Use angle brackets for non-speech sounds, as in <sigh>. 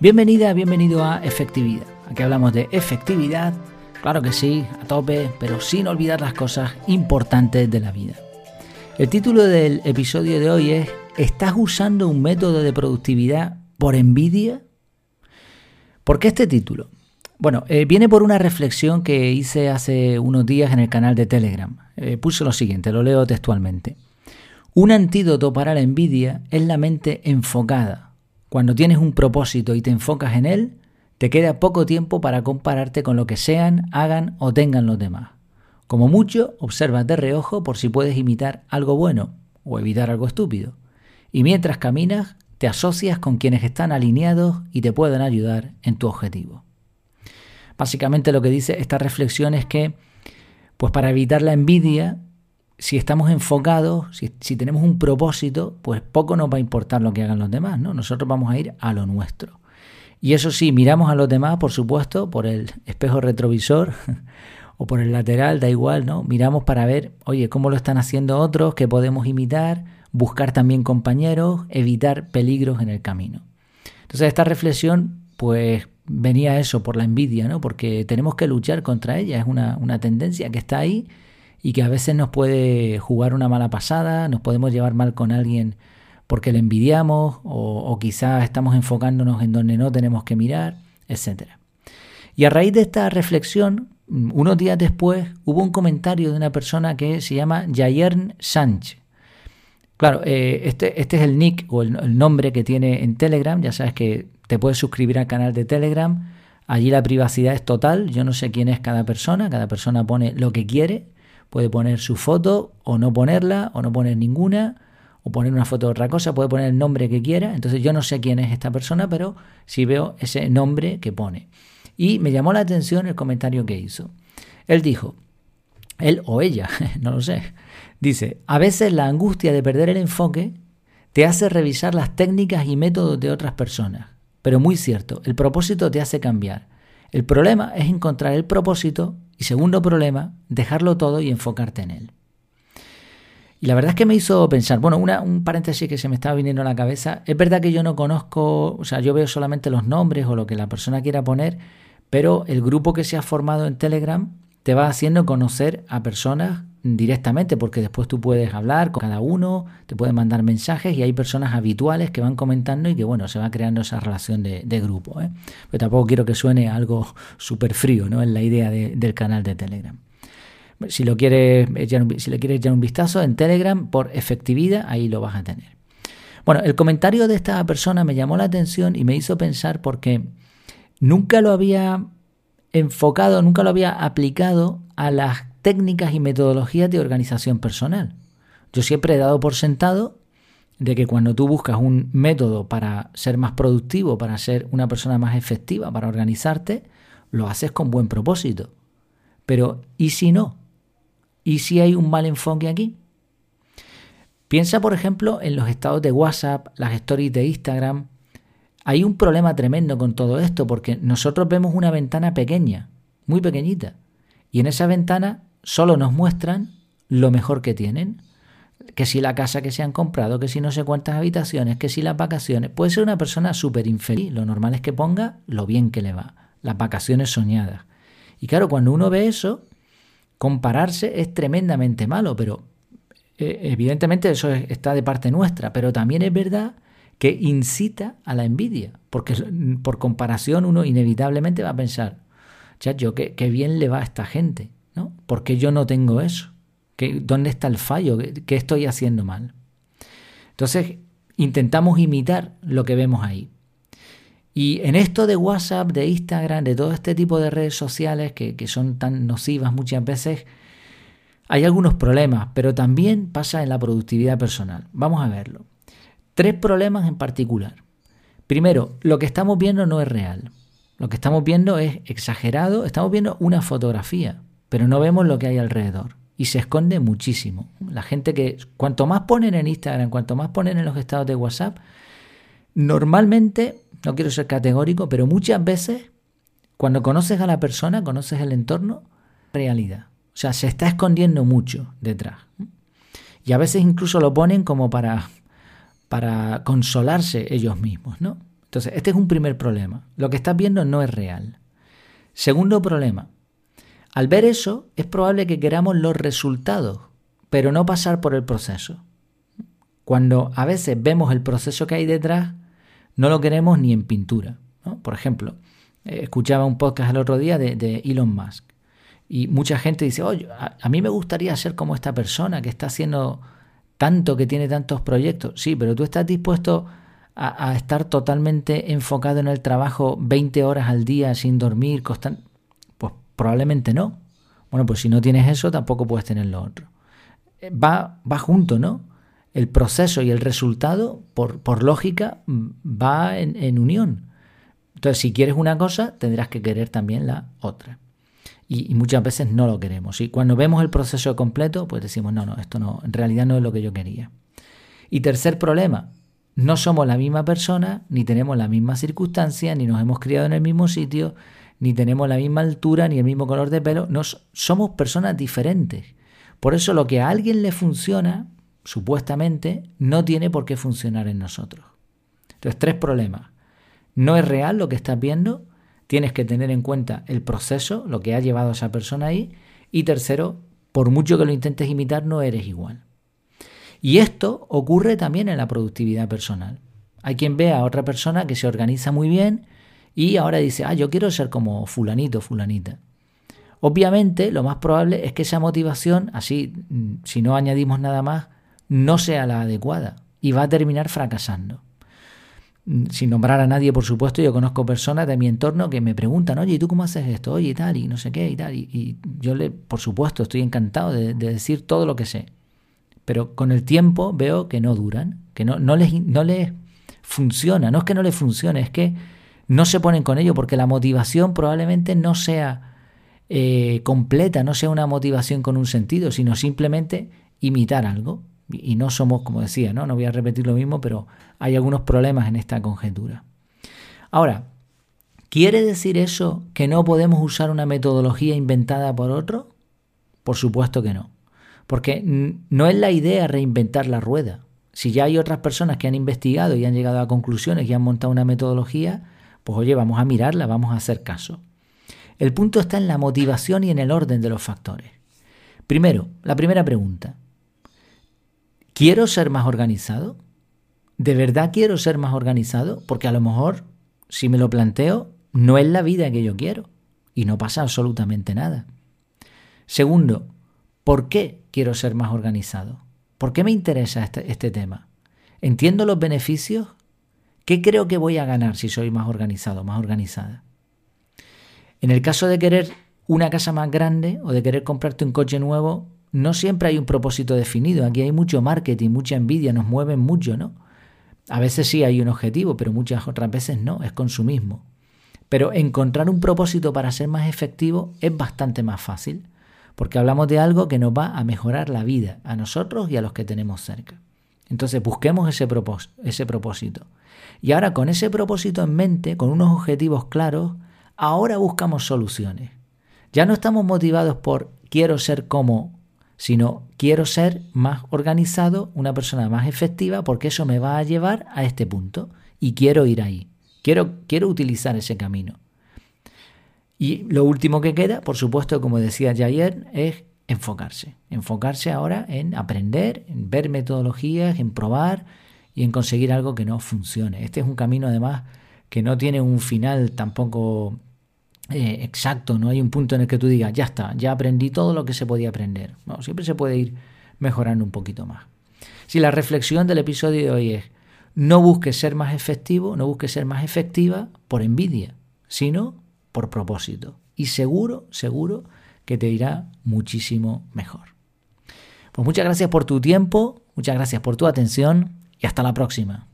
Bienvenida, bienvenido a Efectividad. Aquí hablamos de efectividad, claro que sí, a tope, pero sin olvidar las cosas importantes de la vida. El título del episodio de hoy es ¿Estás usando un método de productividad por envidia? ¿Por qué este título? Bueno, eh, viene por una reflexión que hice hace unos días en el canal de Telegram. Eh, puse lo siguiente, lo leo textualmente. Un antídoto para la envidia es la mente enfocada, cuando tienes un propósito y te enfocas en él, te queda poco tiempo para compararte con lo que sean, hagan o tengan los demás. Como mucho, observas de reojo por si puedes imitar algo bueno o evitar algo estúpido. Y mientras caminas, te asocias con quienes están alineados y te pueden ayudar en tu objetivo. Básicamente lo que dice esta reflexión es que, pues para evitar la envidia, si estamos enfocados, si, tenemos un propósito, pues poco nos va a importar lo que hagan los demás, ¿no? Nosotros vamos a ir a lo nuestro. Y eso sí, miramos a los demás, por supuesto, por el espejo retrovisor <laughs> o por el lateral, da igual, ¿no? Miramos para ver, oye, cómo lo están haciendo otros, qué podemos imitar, buscar también compañeros, evitar peligros en el camino. Entonces, esta reflexión, pues venía eso por la envidia, ¿no? Porque tenemos que luchar contra ella, es una, una tendencia que está ahí y que a veces nos puede jugar una mala pasada, nos podemos llevar mal con alguien porque le envidiamos o, quizás estamos enfocándonos en donde no tenemos que mirar, etc. Y a raíz de esta reflexión, unos días después hubo un comentario de una persona que se llama Jayern Sánchez. Claro, eh, este, este, es el nick o el, nombre que tiene en Telegram. Ya sabes que te puedes suscribir al canal de Telegram. Allí la privacidad es total. Yo no sé quién es cada persona. Cada persona pone lo que quiere. Puede poner su foto o no ponerla o no poner ninguna o poner una foto de otra cosa, puede poner el nombre que quiera. Entonces yo no sé quién es esta persona, pero sí veo ese nombre que pone. Y me llamó la atención el comentario que hizo. Él dijo, él o ella, <laughs> no lo sé, dice, a veces la angustia de perder el enfoque te hace revisar las técnicas y métodos de otras personas. Pero muy cierto, el propósito te hace cambiar. El problema es encontrar el propósito y segundo problema, dejarlo todo y enfocarte en él. Y la verdad es que me hizo pensar, bueno, una, un paréntesis que se me estaba viniendo a la cabeza, es verdad que yo no conozco, o sea, yo veo solamente los nombres o lo que la persona quiera poner, pero el grupo que se ha formado en Telegram te va haciendo conocer a personas directamente, porque después tú puedes hablar con cada uno, te pueden mandar mensajes y hay personas habituales que van comentando y que bueno, se va creando esa relación de, grupo. ¿eh? Pero tampoco quiero que suene algo súper frío, ¿no? En la idea del canal de Telegram. Si, lo quieres si le quieres echar un vistazo en Telegram por efectividad, ahí lo vas a tener. Bueno, el comentario de esta persona me llamó la atención y me hizo pensar porque nunca lo había enfocado, nunca lo había aplicado a las técnicas y metodologías de organización personal. Yo siempre he dado por sentado de que cuando tú buscas un método para ser más productivo, para ser una persona más efectiva, para organizarte, lo haces con buen propósito. Pero ¿y si no? ¿Y si hay un mal enfoque aquí? Piensa, por ejemplo, en los estados de WhatsApp, las stories de Instagram. Hay un problema tremendo con todo esto porque nosotros vemos una ventana pequeña, muy pequeñita, y en esa ventana solo nos muestran lo mejor que tienen. Que si la casa que se han comprado, que si no sé cuántas habitaciones, que si las vacaciones. Puede ser una persona súper infeliz. Lo normal es que ponga lo bien que le va. Las vacaciones soñadas. Y claro, cuando uno ve eso, compararse es tremendamente malo, pero eh, evidentemente eso está de parte nuestra, pero también es verdad que incita a la envidia, porque por comparación uno inevitablemente va a pensar, chacho, qué, qué bien le va a esta gente. ¿Por qué yo no tengo eso? ¿Qué, ¿Dónde está el fallo? ¿Qué estoy haciendo mal? Entonces, intentamos imitar lo que vemos ahí. Y en esto de WhatsApp, de Instagram, de todo este tipo de redes sociales que, que son tan nocivas muchas veces, hay algunos problemas, pero también pasa en la productividad personal. Vamos a verlo. Tres problemas en particular. Primero, lo que estamos viendo no es real. Lo que estamos viendo es exagerado. Estamos viendo una fotografía pero no vemos lo que hay alrededor. Y se esconde muchísimo. La gente que, cuanto más ponen en Instagram, cuanto más ponen en los estados de WhatsApp, normalmente, no quiero ser categórico, pero muchas veces, cuando conoces a la persona, conoces el entorno, realidad. O sea, se está escondiendo mucho detrás. Y a veces incluso lo ponen como para, para consolarse ellos mismos, ¿no? Entonces, este es un primer problema. Lo que estás viendo no es real. Segundo problema. Al ver eso, es probable que queramos los resultados, pero no pasar por el proceso. Cuando a veces vemos el proceso que hay detrás, no lo queremos ni en pintura. Por ejemplo, eh, escuchaba un podcast el otro día de, Elon Musk y mucha gente dice, oye, a, mí me gustaría ser como esta persona que está haciendo tanto, que tiene tantos proyectos. Sí, pero tú estás dispuesto a, estar totalmente enfocado en el trabajo 20 horas al día sin dormir, constant... probablemente no. Bueno, pues si no tienes eso, tampoco puedes tener lo otro. Eh, va, va junto, ¿no? El proceso y el resultado, por, por lógica, va en, unión. Entonces, si quieres una cosa, tendrás que querer también la otra. Y, y, muchas veces no lo queremos. Y cuando vemos el proceso completo, pues decimos, no, no, esto no, en realidad no es lo que yo quería. Y tercer problema, no somos la misma persona, ni tenemos la misma circunstancia, ni nos hemos criado en el mismo sitio, ni tenemos la misma altura, ni el mismo color de pelo. Nos, somos personas diferentes. Por eso lo que a alguien le funciona, supuestamente, no tiene por qué funcionar en nosotros. Entonces, tres problemas. No es real lo que estás viendo, tienes que tener en cuenta el proceso, lo que ha llevado a esa persona ahí. Y tercero, por mucho que lo intentes imitar, no eres igual. Y esto ocurre también en la productividad personal. Hay quien ve a otra persona que se organiza muy bien y ahora dice, ah, yo quiero ser como fulanito, fulanita. Obviamente, lo más probable es que esa motivación, así, mm, si no añadimos nada más, no sea la adecuada y va a terminar fracasando. Mm, sin nombrar a nadie, por supuesto, yo conozco personas de mi entorno que me preguntan, oye, ¿y tú cómo haces esto? Oye, y tal, y no sé qué, y tal. Y, yo, le, por supuesto, estoy encantado de decir todo lo que sé pero con el tiempo veo que no duran, que no, no, les, no les funciona, no es que no les funcione, es que no se ponen con ello porque la motivación probablemente no sea eh, completa, no sea una motivación con un sentido, sino simplemente imitar algo. Y no somos, como decía, ¿no? no voy a repetir lo mismo, pero hay algunos problemas en esta conjetura. Ahora, ¿quiere decir eso que no podemos usar una metodología inventada por otro? Por supuesto que no. Porque no es la idea reinventar la rueda. Si ya hay otras personas que han investigado y han llegado a conclusiones y han montado una metodología, pues oye, vamos a mirarla, vamos a hacer caso. El punto está en la motivación y en el orden de los factores. Primero, la primera pregunta. ¿Quiero ser más organizado? ¿De verdad quiero ser más organizado? Porque a lo mejor, si me lo planteo, no es la vida que yo quiero y no pasa absolutamente nada. Segundo, ¿por qué quiero ser más organizado? ¿Por qué me interesa este, este, tema? ¿Entiendo los beneficios? ¿Qué creo que voy a ganar si soy más organizado, más organizada? En el caso de querer una casa más grande o de querer comprarte un coche nuevo, no siempre hay un propósito definido. Aquí hay mucho marketing, mucha envidia, nos mueven mucho, ¿no? A veces sí hay un objetivo, pero muchas otras veces no, es consumismo. Pero encontrar un propósito para ser más efectivo es bastante más fácil porque hablamos de algo que nos va a mejorar la vida a nosotros y a los que tenemos cerca. Entonces busquemos ese, ese propósito. Y ahora con ese propósito en mente, con unos objetivos claros, ahora buscamos soluciones. Ya no estamos motivados por quiero ser como, sino quiero ser más organizado, una persona más efectiva, porque eso me va a llevar a este punto y quiero ir ahí. Quiero, quiero utilizar ese camino. Y lo último que queda, por supuesto, como decía ya ayer, es enfocarse. Enfocarse ahora en aprender, en ver metodologías, en probar y en conseguir algo que no funcione. Este es un camino además que no tiene un final tampoco eh, exacto, no hay un punto en el que tú digas, ya está, ya aprendí todo lo que se podía aprender. No, siempre se puede ir mejorando un poquito más. Si la reflexión del episodio de hoy es, no busques ser más efectivo, no busques ser más efectiva por envidia, sino por propósito. Y seguro, seguro que te irá muchísimo mejor. Pues muchas gracias por tu tiempo, muchas gracias por tu atención y hasta la próxima.